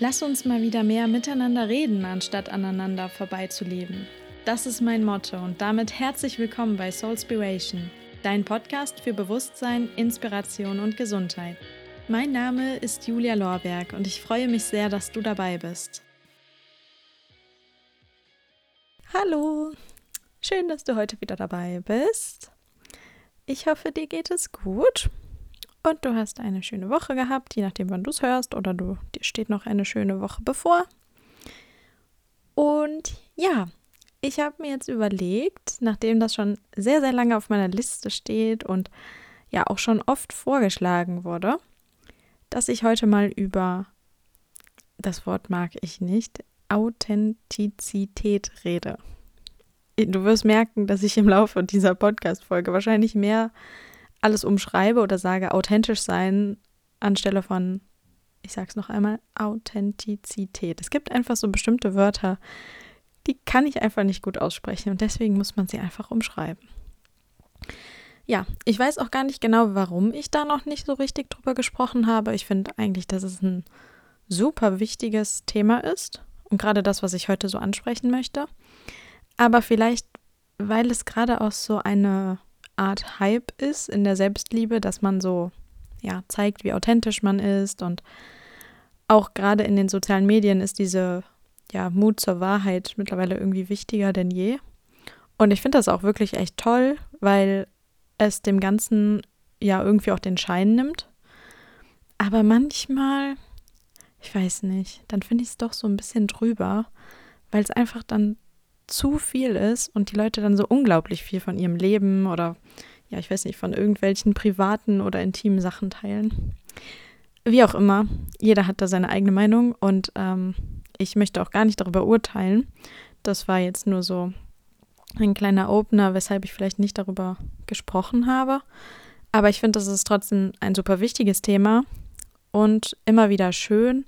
Lass uns mal wieder mehr miteinander reden, anstatt aneinander vorbeizuleben. Das ist mein Motto und damit herzlich willkommen bei Soulspiration, dein Podcast für Bewusstsein, Inspiration und Gesundheit. Mein Name ist Julia Lorberg und ich freue mich sehr, dass du dabei bist. Hallo, schön, dass du heute wieder dabei bist. Ich hoffe, dir geht es gut und du hast eine schöne Woche gehabt, je nachdem, wann du es hörst, oder du, dir steht noch eine schöne Woche bevor. Und ja, ich habe mir jetzt überlegt, nachdem das schon sehr, sehr lange auf meiner Liste steht und ja auch schon oft vorgeschlagen wurde, dass ich heute mal über, das Wort mag ich nicht, Authentizität rede. Du wirst merken, dass ich im Laufe dieser Podcast-Folge wahrscheinlich mehr alles umschreibe oder sage authentisch sein anstelle von, ich sag's noch einmal, Authentizität. Es gibt einfach so bestimmte Wörter, die kann ich einfach nicht gut aussprechen und deswegen muss man sie einfach umschreiben. Ja, ich weiß auch gar nicht genau, warum ich da noch nicht so richtig drüber gesprochen habe. Ich finde eigentlich, dass es ein super wichtiges Thema ist und gerade das, was ich heute so ansprechen möchte. Aber vielleicht, weil es gerade auch so eine Art Hype ist in der Selbstliebe, dass man so ja zeigt, wie authentisch man ist und auch gerade in den sozialen Medien ist diese ja Mut zur Wahrheit mittlerweile irgendwie wichtiger denn je. Und ich finde das auch wirklich echt toll, weil es dem Ganzen ja irgendwie auch den Schein nimmt. Aber manchmal, ich weiß nicht, dann finde ich es doch so ein bisschen drüber, weil es einfach dann zu viel ist und die Leute dann so unglaublich viel von ihrem Leben oder ja, ich weiß nicht, von irgendwelchen privaten oder intimen Sachen teilen. Wie auch immer, jeder hat da seine eigene Meinung und ähm, ich möchte auch gar nicht darüber urteilen. Das war jetzt nur so ein kleiner Opener, weshalb ich vielleicht nicht darüber gesprochen habe. Aber ich finde, das ist trotzdem ein super wichtiges Thema und immer wieder schön.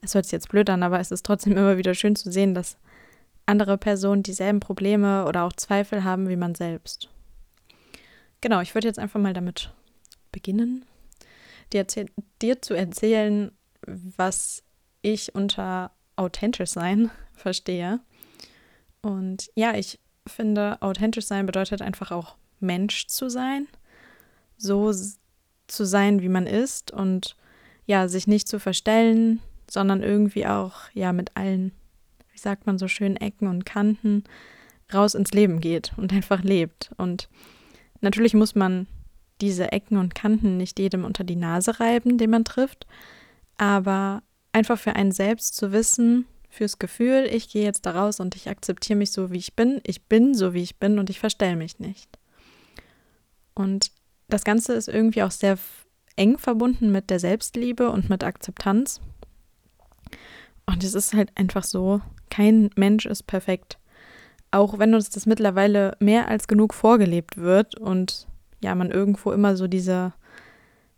Es hört sich jetzt blöd an, aber es ist trotzdem immer wieder schön zu sehen, dass andere Personen dieselben Probleme oder auch Zweifel haben wie man selbst. Genau, ich würde jetzt einfach mal damit beginnen, dir, dir zu erzählen, was ich unter authentisch sein verstehe. Und ja, ich finde, authentisch sein bedeutet einfach auch Mensch zu sein, so zu sein, wie man ist und ja, sich nicht zu verstellen, sondern irgendwie auch ja mit allen wie sagt man so schön, Ecken und Kanten raus ins Leben geht und einfach lebt. Und natürlich muss man diese Ecken und Kanten nicht jedem unter die Nase reiben, den man trifft, aber einfach für einen selbst zu wissen, fürs Gefühl, ich gehe jetzt da raus und ich akzeptiere mich so, wie ich bin, ich bin so, wie ich bin und ich verstelle mich nicht. Und das Ganze ist irgendwie auch sehr eng verbunden mit der Selbstliebe und mit Akzeptanz. Und es ist halt einfach so, kein Mensch ist perfekt. Auch wenn uns das mittlerweile mehr als genug vorgelebt wird und ja, man irgendwo immer so diese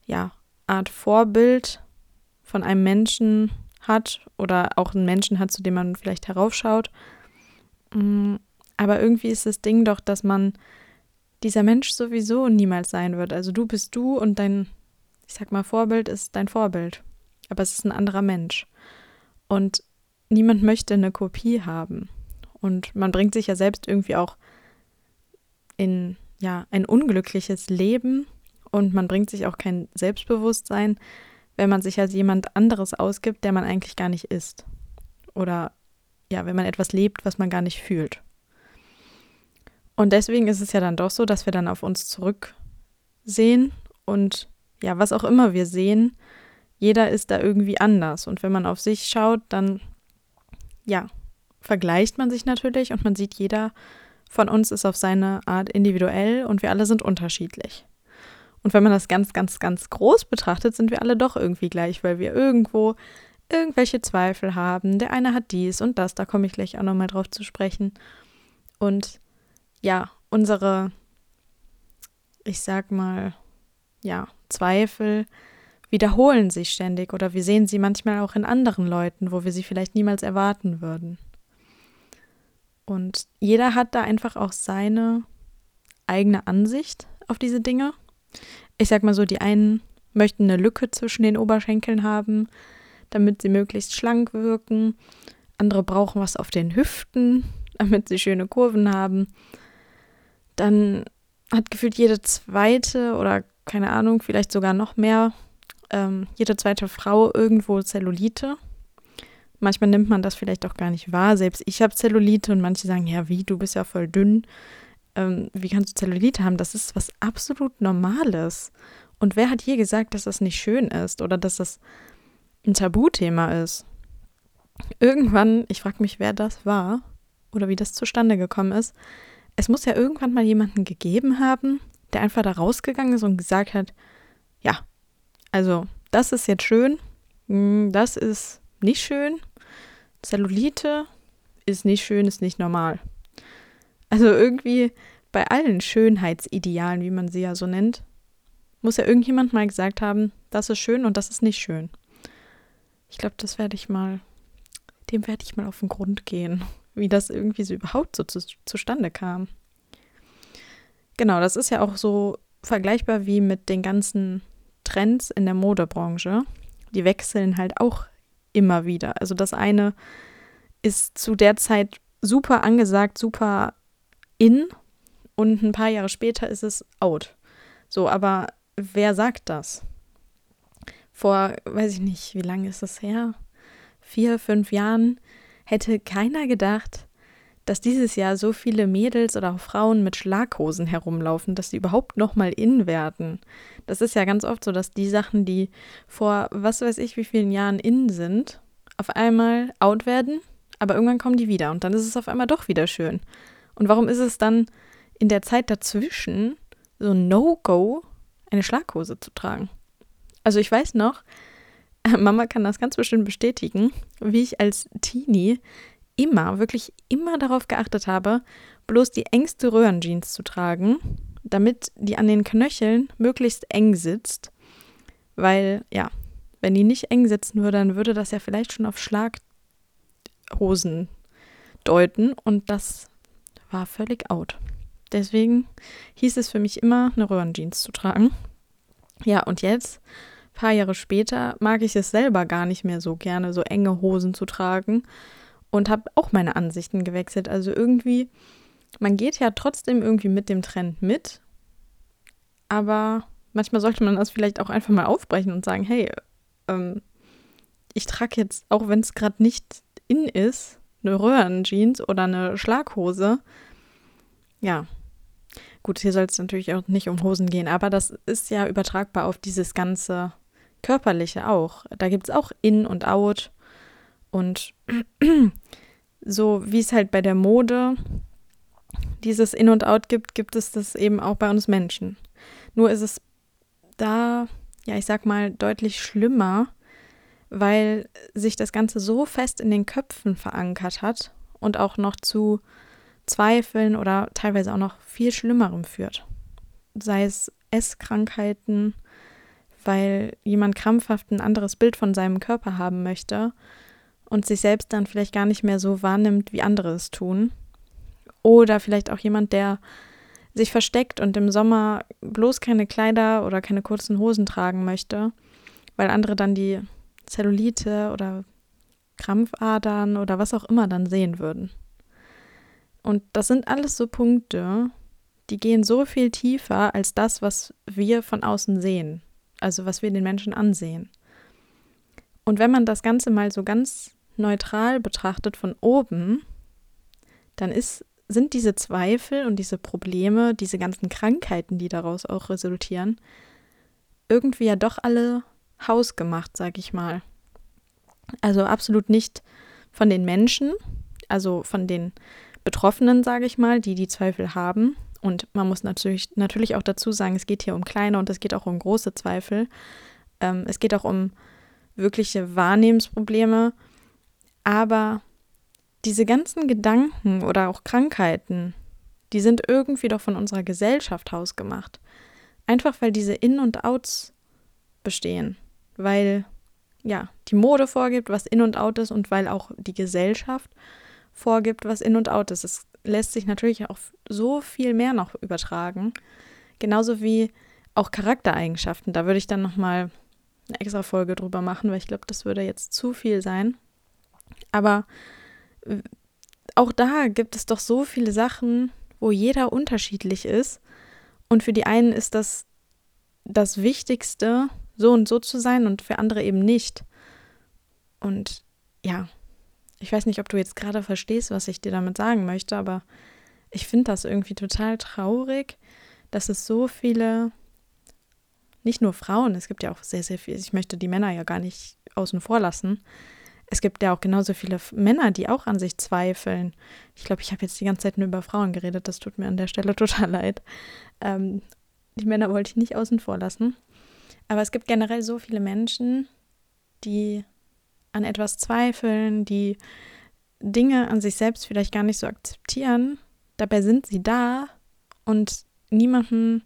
ja, Art Vorbild von einem Menschen hat oder auch einen Menschen hat, zu dem man vielleicht heraufschaut. Mm, aber irgendwie ist das Ding doch, dass man dieser Mensch sowieso niemals sein wird. Also du bist du und dein, ich sag mal, Vorbild ist dein Vorbild. Aber es ist ein anderer Mensch. Und niemand möchte eine Kopie haben. Und man bringt sich ja selbst irgendwie auch in ja, ein unglückliches Leben und man bringt sich auch kein Selbstbewusstsein, wenn man sich als jemand anderes ausgibt, der man eigentlich gar nicht ist. Oder ja, wenn man etwas lebt, was man gar nicht fühlt. Und deswegen ist es ja dann doch so, dass wir dann auf uns zurücksehen und ja, was auch immer wir sehen, jeder ist da irgendwie anders. Und wenn man auf sich schaut, dann ja, vergleicht man sich natürlich und man sieht, jeder von uns ist auf seine Art individuell und wir alle sind unterschiedlich. Und wenn man das ganz, ganz, ganz groß betrachtet, sind wir alle doch irgendwie gleich, weil wir irgendwo irgendwelche Zweifel haben. Der eine hat dies und das, da komme ich gleich auch nochmal drauf zu sprechen. Und ja, unsere, ich sag mal, ja, Zweifel wiederholen sich ständig oder wir sehen sie manchmal auch in anderen Leuten, wo wir sie vielleicht niemals erwarten würden. Und jeder hat da einfach auch seine eigene Ansicht auf diese Dinge. Ich sag mal so, die einen möchten eine Lücke zwischen den Oberschenkeln haben, damit sie möglichst schlank wirken. Andere brauchen was auf den Hüften, damit sie schöne Kurven haben. Dann hat gefühlt jede zweite oder keine Ahnung, vielleicht sogar noch mehr, ähm, jede zweite Frau irgendwo Zellulite. Manchmal nimmt man das vielleicht auch gar nicht wahr. Selbst ich habe Zellulite und manche sagen, ja, wie, du bist ja voll dünn. Ähm, wie kannst du Zellulite haben? Das ist was absolut Normales. Und wer hat je gesagt, dass das nicht schön ist oder dass das ein Tabuthema ist? Irgendwann, ich frage mich, wer das war oder wie das zustande gekommen ist. Es muss ja irgendwann mal jemanden gegeben haben, der einfach da rausgegangen ist und gesagt hat, ja, also das ist jetzt schön, hm, das ist nicht schön, Zellulite ist nicht schön, ist nicht normal. Also irgendwie bei allen Schönheitsidealen, wie man sie ja so nennt, muss ja irgendjemand mal gesagt haben, das ist schön und das ist nicht schön. Ich glaube, das werde ich mal, dem werde ich mal auf den Grund gehen, wie das irgendwie so überhaupt so zu, zustande kam. Genau, das ist ja auch so vergleichbar wie mit den ganzen Trends in der Modebranche. Die wechseln halt auch immer wieder. Also das eine ist zu der Zeit super angesagt, super in und ein paar Jahre später ist es out. So, aber wer sagt das? Vor, weiß ich nicht, wie lange ist das her? Vier, fünf Jahren hätte keiner gedacht, dass dieses Jahr so viele Mädels oder auch Frauen mit Schlaghosen herumlaufen, dass sie überhaupt noch mal in werden. Das ist ja ganz oft so, dass die Sachen, die vor was weiß ich wie vielen Jahren in sind, auf einmal out werden, aber irgendwann kommen die wieder und dann ist es auf einmal doch wieder schön. Und warum ist es dann in der Zeit dazwischen so No-Go, eine Schlaghose zu tragen? Also ich weiß noch, Mama kann das ganz bestimmt bestätigen, wie ich als Teenie immer, wirklich immer darauf geachtet habe, bloß die engste Röhrenjeans zu tragen, damit die an den Knöcheln möglichst eng sitzt. Weil, ja, wenn die nicht eng sitzen würde, dann würde das ja vielleicht schon auf Schlaghosen deuten und das war völlig out. Deswegen hieß es für mich immer, eine Röhrenjeans zu tragen. Ja, und jetzt, paar Jahre später, mag ich es selber gar nicht mehr so gerne, so enge Hosen zu tragen und habe auch meine Ansichten gewechselt. Also irgendwie, man geht ja trotzdem irgendwie mit dem Trend mit, aber manchmal sollte man das vielleicht auch einfach mal aufbrechen und sagen, hey, ähm, ich trage jetzt, auch wenn es gerade nicht in ist, eine Röhrenjeans oder eine Schlaghose. Ja. Gut, hier soll es natürlich auch nicht um Hosen gehen, aber das ist ja übertragbar auf dieses ganze Körperliche auch. Da gibt es auch In und Out. Und so wie es halt bei der Mode dieses In und Out gibt, gibt es das eben auch bei uns Menschen. Nur ist es da, ja, ich sag mal, deutlich schlimmer, weil sich das Ganze so fest in den Köpfen verankert hat und auch noch zu Zweifeln oder teilweise auch noch viel Schlimmerem führt. Sei es Esskrankheiten, weil jemand krampfhaft ein anderes Bild von seinem Körper haben möchte und sich selbst dann vielleicht gar nicht mehr so wahrnimmt, wie andere es tun. Oder vielleicht auch jemand, der sich versteckt und im Sommer bloß keine Kleider oder keine kurzen Hosen tragen möchte, weil andere dann die Zellulite oder Krampfadern oder was auch immer dann sehen würden. Und das sind alles so Punkte, die gehen so viel tiefer als das, was wir von außen sehen, also was wir den Menschen ansehen. Und wenn man das Ganze mal so ganz neutral betrachtet von oben, dann ist, sind diese Zweifel und diese Probleme, diese ganzen Krankheiten, die daraus auch resultieren, irgendwie ja doch alle hausgemacht, sag ich mal. Also absolut nicht von den Menschen, also von den Betroffenen, sage ich mal, die die Zweifel haben. Und man muss natürlich, natürlich auch dazu sagen, es geht hier um kleine und es geht auch um große Zweifel. Ähm, es geht auch um wirkliche Wahrnehmensprobleme aber diese ganzen Gedanken oder auch Krankheiten, die sind irgendwie doch von unserer Gesellschaft hausgemacht. Einfach weil diese In- und Outs bestehen. Weil, ja, die Mode vorgibt, was In und Out ist und weil auch die Gesellschaft vorgibt, was In und Out ist. Es lässt sich natürlich auch so viel mehr noch übertragen. Genauso wie auch Charaktereigenschaften. Da würde ich dann nochmal eine extra Folge drüber machen, weil ich glaube, das würde jetzt zu viel sein. Aber auch da gibt es doch so viele Sachen, wo jeder unterschiedlich ist. Und für die einen ist das das Wichtigste, so und so zu sein und für andere eben nicht. Und ja, ich weiß nicht, ob du jetzt gerade verstehst, was ich dir damit sagen möchte, aber ich finde das irgendwie total traurig, dass es so viele, nicht nur Frauen, es gibt ja auch sehr, sehr viele, ich möchte die Männer ja gar nicht außen vor lassen. Es gibt ja auch genauso viele Männer, die auch an sich zweifeln. Ich glaube, ich habe jetzt die ganze Zeit nur über Frauen geredet, das tut mir an der Stelle total leid. Ähm, die Männer wollte ich nicht außen vor lassen. Aber es gibt generell so viele Menschen, die an etwas zweifeln, die Dinge an sich selbst vielleicht gar nicht so akzeptieren. Dabei sind sie da und niemanden,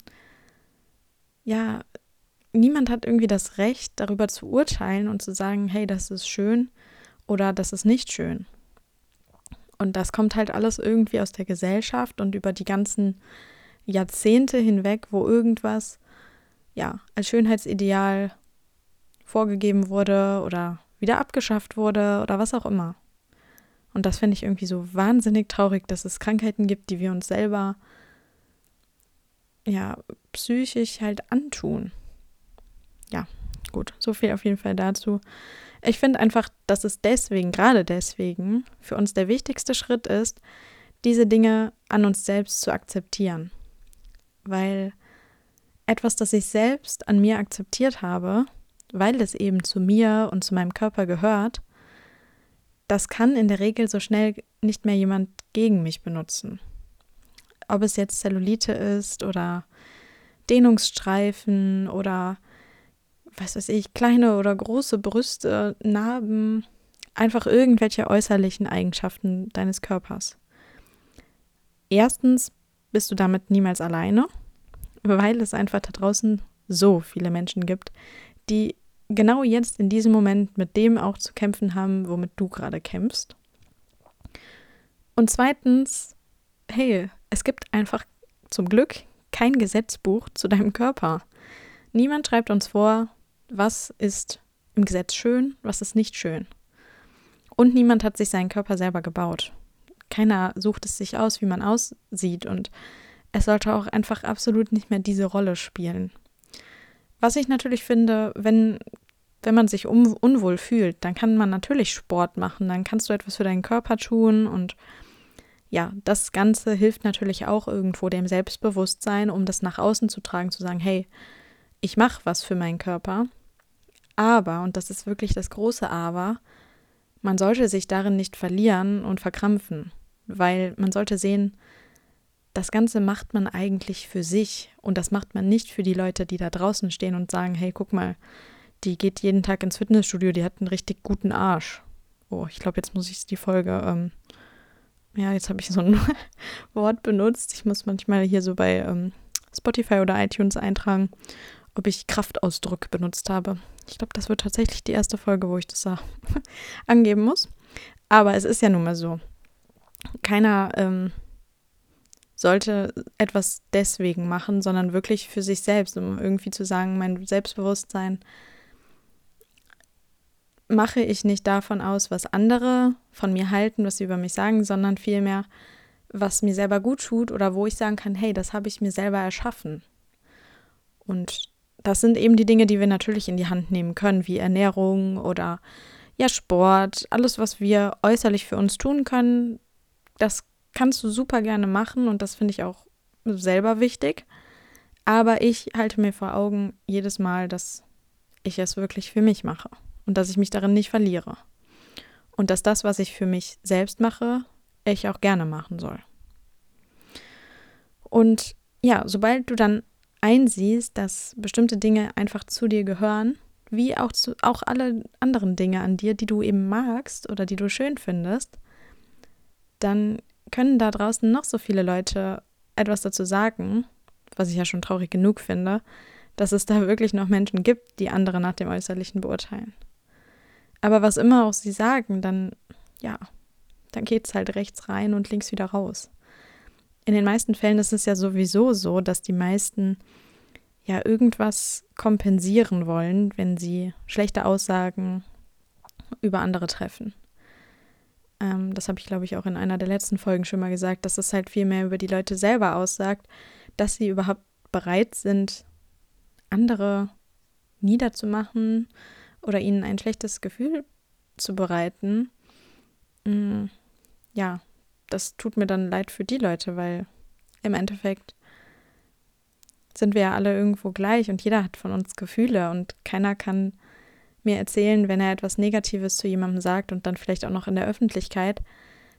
ja, niemand hat irgendwie das Recht, darüber zu urteilen und zu sagen, hey, das ist schön oder das ist nicht schön. Und das kommt halt alles irgendwie aus der Gesellschaft und über die ganzen Jahrzehnte hinweg, wo irgendwas ja als Schönheitsideal vorgegeben wurde oder wieder abgeschafft wurde oder was auch immer. Und das finde ich irgendwie so wahnsinnig traurig, dass es Krankheiten gibt, die wir uns selber ja psychisch halt antun. Ja, gut, so viel auf jeden Fall dazu. Ich finde einfach, dass es deswegen, gerade deswegen, für uns der wichtigste Schritt ist, diese Dinge an uns selbst zu akzeptieren. Weil etwas, das ich selbst an mir akzeptiert habe, weil es eben zu mir und zu meinem Körper gehört, das kann in der Regel so schnell nicht mehr jemand gegen mich benutzen. Ob es jetzt Zellulite ist oder Dehnungsstreifen oder was weiß ich, kleine oder große Brüste, Narben, einfach irgendwelche äußerlichen Eigenschaften deines Körpers. Erstens bist du damit niemals alleine, weil es einfach da draußen so viele Menschen gibt, die genau jetzt in diesem Moment mit dem auch zu kämpfen haben, womit du gerade kämpfst. Und zweitens, hey, es gibt einfach zum Glück kein Gesetzbuch zu deinem Körper. Niemand schreibt uns vor, was ist im Gesetz schön, was ist nicht schön. Und niemand hat sich seinen Körper selber gebaut. Keiner sucht es sich aus, wie man aussieht. Und es sollte auch einfach absolut nicht mehr diese Rolle spielen. Was ich natürlich finde, wenn, wenn man sich un unwohl fühlt, dann kann man natürlich Sport machen, dann kannst du etwas für deinen Körper tun und ja, das Ganze hilft natürlich auch irgendwo dem Selbstbewusstsein, um das nach außen zu tragen, zu sagen, hey, ich mache was für meinen Körper. Aber, und das ist wirklich das große Aber, man sollte sich darin nicht verlieren und verkrampfen, weil man sollte sehen, das Ganze macht man eigentlich für sich und das macht man nicht für die Leute, die da draußen stehen und sagen, hey, guck mal, die geht jeden Tag ins Fitnessstudio, die hat einen richtig guten Arsch. Oh, ich glaube, jetzt muss ich die Folge, ähm, ja, jetzt habe ich so ein Wort benutzt. Ich muss manchmal hier so bei ähm, Spotify oder iTunes eintragen, ob ich Kraftausdruck benutzt habe. Ich glaube, das wird tatsächlich die erste Folge, wo ich das da angeben muss. Aber es ist ja nun mal so. Keiner ähm, sollte etwas deswegen machen, sondern wirklich für sich selbst, um irgendwie zu sagen, mein Selbstbewusstsein mache ich nicht davon aus, was andere von mir halten, was sie über mich sagen, sondern vielmehr, was mir selber gut tut oder wo ich sagen kann, hey, das habe ich mir selber erschaffen. Und das sind eben die Dinge, die wir natürlich in die Hand nehmen können, wie Ernährung oder ja, Sport, alles, was wir äußerlich für uns tun können, das kannst du super gerne machen und das finde ich auch selber wichtig. Aber ich halte mir vor Augen jedes Mal, dass ich es wirklich für mich mache und dass ich mich darin nicht verliere. Und dass das, was ich für mich selbst mache, ich auch gerne machen soll. Und ja, sobald du dann einsiehst, dass bestimmte Dinge einfach zu dir gehören, wie auch, zu, auch alle anderen Dinge an dir, die du eben magst oder die du schön findest, dann können da draußen noch so viele Leute etwas dazu sagen, was ich ja schon traurig genug finde, dass es da wirklich noch Menschen gibt, die andere nach dem Äußerlichen beurteilen. Aber was immer auch sie sagen, dann, ja, dann geht es halt rechts rein und links wieder raus. In den meisten Fällen ist es ja sowieso so, dass die meisten ja irgendwas kompensieren wollen, wenn sie schlechte Aussagen über andere treffen. Ähm, das habe ich, glaube ich, auch in einer der letzten Folgen schon mal gesagt, dass es halt viel mehr über die Leute selber aussagt, dass sie überhaupt bereit sind, andere niederzumachen oder ihnen ein schlechtes Gefühl zu bereiten. Mm, ja, das tut mir dann leid für die Leute, weil im Endeffekt sind wir ja alle irgendwo gleich und jeder hat von uns Gefühle und keiner kann mir erzählen, wenn er etwas Negatives zu jemandem sagt und dann vielleicht auch noch in der Öffentlichkeit,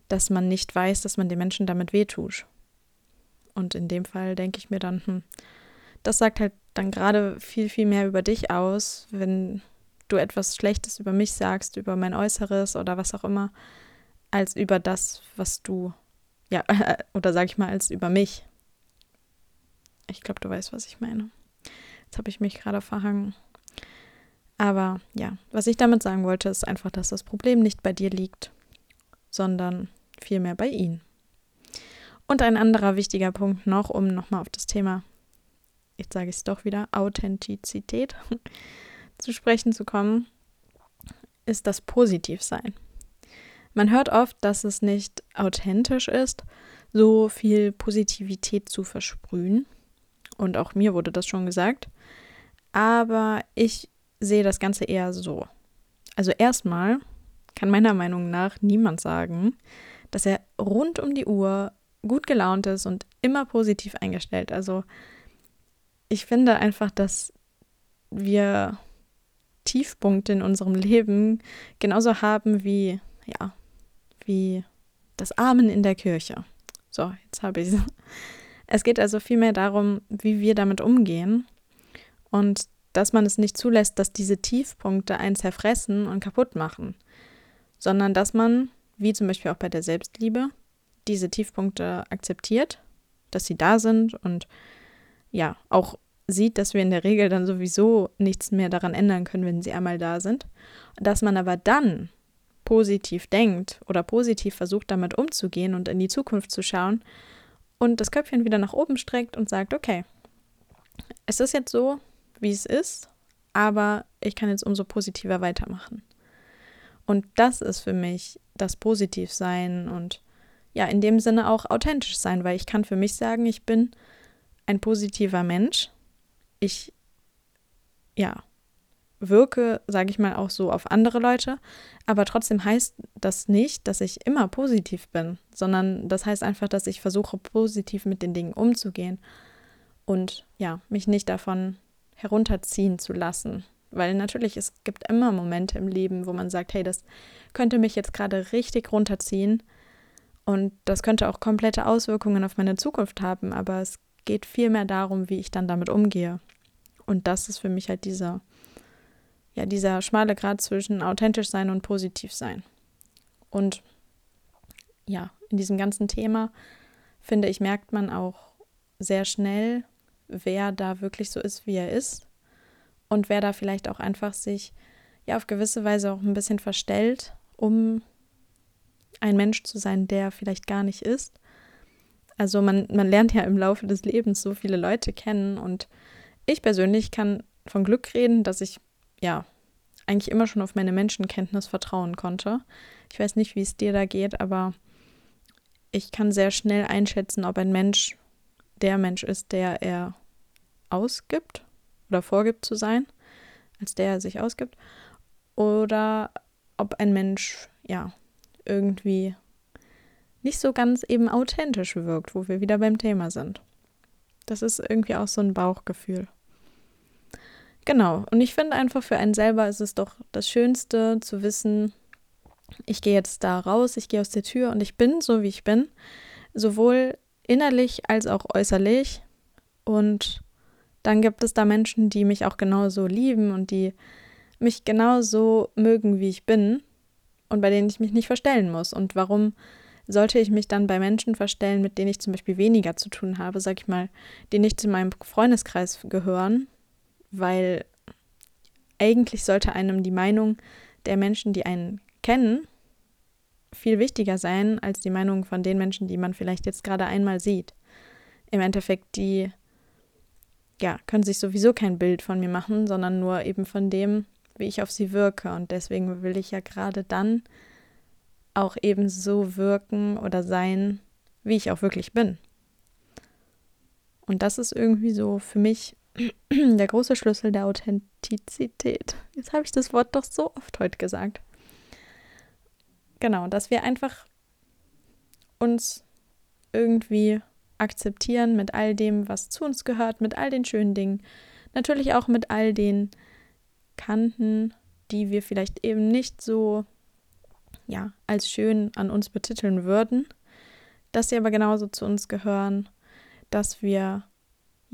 dass man nicht weiß, dass man den Menschen damit wehtut. Und in dem Fall denke ich mir dann, hm, das sagt halt dann gerade viel, viel mehr über dich aus, wenn du etwas Schlechtes über mich sagst, über mein Äußeres oder was auch immer, als über das, was du, ja, oder sag ich mal, als über mich. Ich glaube, du weißt, was ich meine. Jetzt habe ich mich gerade verhangen. Aber ja, was ich damit sagen wollte, ist einfach, dass das Problem nicht bei dir liegt, sondern vielmehr bei ihnen. Und ein anderer wichtiger Punkt noch, um nochmal auf das Thema, jetzt sage ich es doch wieder, Authentizität zu sprechen zu kommen, ist das Positivsein. Man hört oft, dass es nicht authentisch ist, so viel Positivität zu versprühen. Und auch mir wurde das schon gesagt. Aber ich sehe das Ganze eher so. Also erstmal kann meiner Meinung nach niemand sagen, dass er rund um die Uhr gut gelaunt ist und immer positiv eingestellt. Also ich finde einfach, dass wir Tiefpunkte in unserem Leben genauso haben wie, ja, wie das Amen in der Kirche. So, jetzt habe ich es. Es geht also vielmehr darum, wie wir damit umgehen und dass man es nicht zulässt, dass diese Tiefpunkte einen zerfressen und kaputt machen, sondern dass man, wie zum Beispiel auch bei der Selbstliebe, diese Tiefpunkte akzeptiert, dass sie da sind und ja, auch sieht, dass wir in der Regel dann sowieso nichts mehr daran ändern können, wenn sie einmal da sind. Dass man aber dann positiv denkt oder positiv versucht, damit umzugehen und in die Zukunft zu schauen und das Köpfchen wieder nach oben streckt und sagt, okay, es ist jetzt so, wie es ist, aber ich kann jetzt umso positiver weitermachen. Und das ist für mich das Positivsein und ja, in dem Sinne auch authentisch sein, weil ich kann für mich sagen, ich bin ein positiver Mensch. Ich, ja, wirke, sage ich mal, auch so auf andere Leute, aber trotzdem heißt das nicht, dass ich immer positiv bin, sondern das heißt einfach, dass ich versuche, positiv mit den Dingen umzugehen und ja, mich nicht davon herunterziehen zu lassen. Weil natürlich, es gibt immer Momente im Leben, wo man sagt, hey, das könnte mich jetzt gerade richtig runterziehen und das könnte auch komplette Auswirkungen auf meine Zukunft haben, aber es geht vielmehr darum, wie ich dann damit umgehe. Und das ist für mich halt dieser, ja, dieser schmale Grad zwischen authentisch sein und positiv sein. Und ja, in diesem ganzen Thema, finde ich, merkt man auch sehr schnell, wer da wirklich so ist, wie er ist und wer da vielleicht auch einfach sich ja auf gewisse Weise auch ein bisschen verstellt, um ein Mensch zu sein, der vielleicht gar nicht ist. Also man, man lernt ja im Laufe des Lebens so viele Leute kennen und ich persönlich kann von Glück reden, dass ich ja eigentlich immer schon auf meine Menschenkenntnis vertrauen konnte. Ich weiß nicht, wie es dir da geht, aber ich kann sehr schnell einschätzen, ob ein Mensch der Mensch ist, der er ausgibt oder vorgibt zu sein, als der er sich ausgibt, oder ob ein Mensch, ja, irgendwie nicht so ganz eben authentisch wirkt, wo wir wieder beim Thema sind. Das ist irgendwie auch so ein Bauchgefühl. Genau, und ich finde einfach für einen selber ist es doch das Schönste zu wissen, ich gehe jetzt da raus, ich gehe aus der Tür und ich bin so, wie ich bin, sowohl innerlich als auch äußerlich. Und dann gibt es da Menschen, die mich auch genauso lieben und die mich genauso mögen, wie ich bin und bei denen ich mich nicht verstellen muss. Und warum sollte ich mich dann bei Menschen verstellen, mit denen ich zum Beispiel weniger zu tun habe, sag ich mal, die nicht zu meinem Freundeskreis gehören, weil eigentlich sollte einem die Meinung der Menschen, die einen kennen, viel wichtiger sein als die Meinung von den Menschen, die man vielleicht jetzt gerade einmal sieht. Im Endeffekt die ja, können sich sowieso kein Bild von mir machen, sondern nur eben von dem, wie ich auf sie wirke. Und deswegen will ich ja gerade dann auch eben so wirken oder sein, wie ich auch wirklich bin. Und das ist irgendwie so für mich der große Schlüssel der Authentizität. Jetzt habe ich das Wort doch so oft heute gesagt. Genau, dass wir einfach uns irgendwie akzeptieren mit all dem, was zu uns gehört, mit all den schönen Dingen, natürlich auch mit all den Kanten, die wir vielleicht eben nicht so ja, als schön an uns betiteln würden, dass sie aber genauso zu uns gehören, dass wir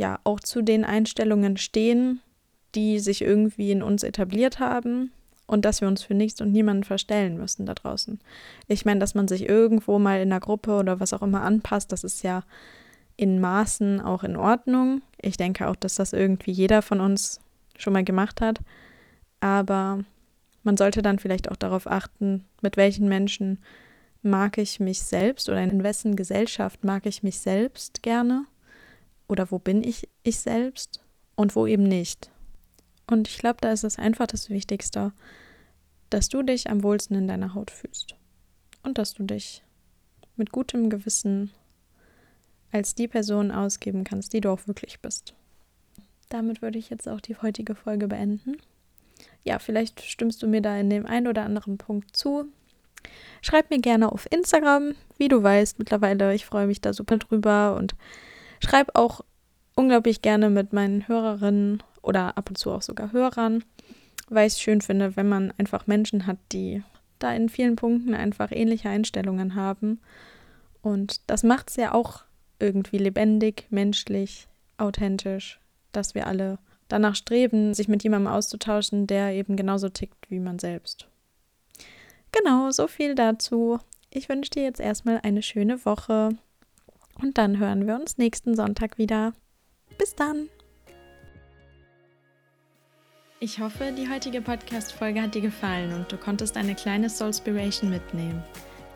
ja auch zu den Einstellungen stehen, die sich irgendwie in uns etabliert haben und dass wir uns für nichts und niemanden verstellen müssen da draußen. Ich meine, dass man sich irgendwo mal in der Gruppe oder was auch immer anpasst, das ist ja in Maßen auch in Ordnung. Ich denke auch, dass das irgendwie jeder von uns schon mal gemacht hat. Aber man sollte dann vielleicht auch darauf achten, mit welchen Menschen mag ich mich selbst oder in wessen Gesellschaft mag ich mich selbst gerne oder wo bin ich ich selbst und wo eben nicht. Und ich glaube, da ist es einfach das Wichtigste, dass du dich am wohlsten in deiner Haut fühlst und dass du dich mit gutem Gewissen als die Person ausgeben kannst, die du auch wirklich bist. Damit würde ich jetzt auch die heutige Folge beenden. Ja, vielleicht stimmst du mir da in dem einen oder anderen Punkt zu. Schreib mir gerne auf Instagram, wie du weißt, mittlerweile, ich freue mich da super drüber und schreib auch unglaublich gerne mit meinen Hörerinnen oder ab und zu auch sogar Hörern, weil ich es schön finde, wenn man einfach Menschen hat, die da in vielen Punkten einfach ähnliche Einstellungen haben. Und das macht es ja auch irgendwie lebendig, menschlich, authentisch, dass wir alle danach streben, sich mit jemandem auszutauschen, der eben genauso tickt wie man selbst. Genau, so viel dazu. Ich wünsche dir jetzt erstmal eine schöne Woche und dann hören wir uns nächsten Sonntag wieder. Bis dann! Ich hoffe, die heutige Podcast-Folge hat dir gefallen und du konntest eine kleine Soulspiration mitnehmen.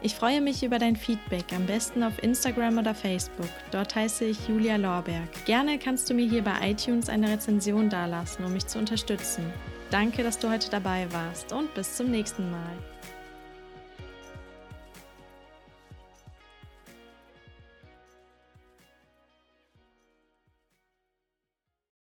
Ich freue mich über dein Feedback, am besten auf Instagram oder Facebook. Dort heiße ich Julia Lorberg. Gerne kannst du mir hier bei iTunes eine Rezension dalassen, um mich zu unterstützen. Danke, dass du heute dabei warst und bis zum nächsten Mal.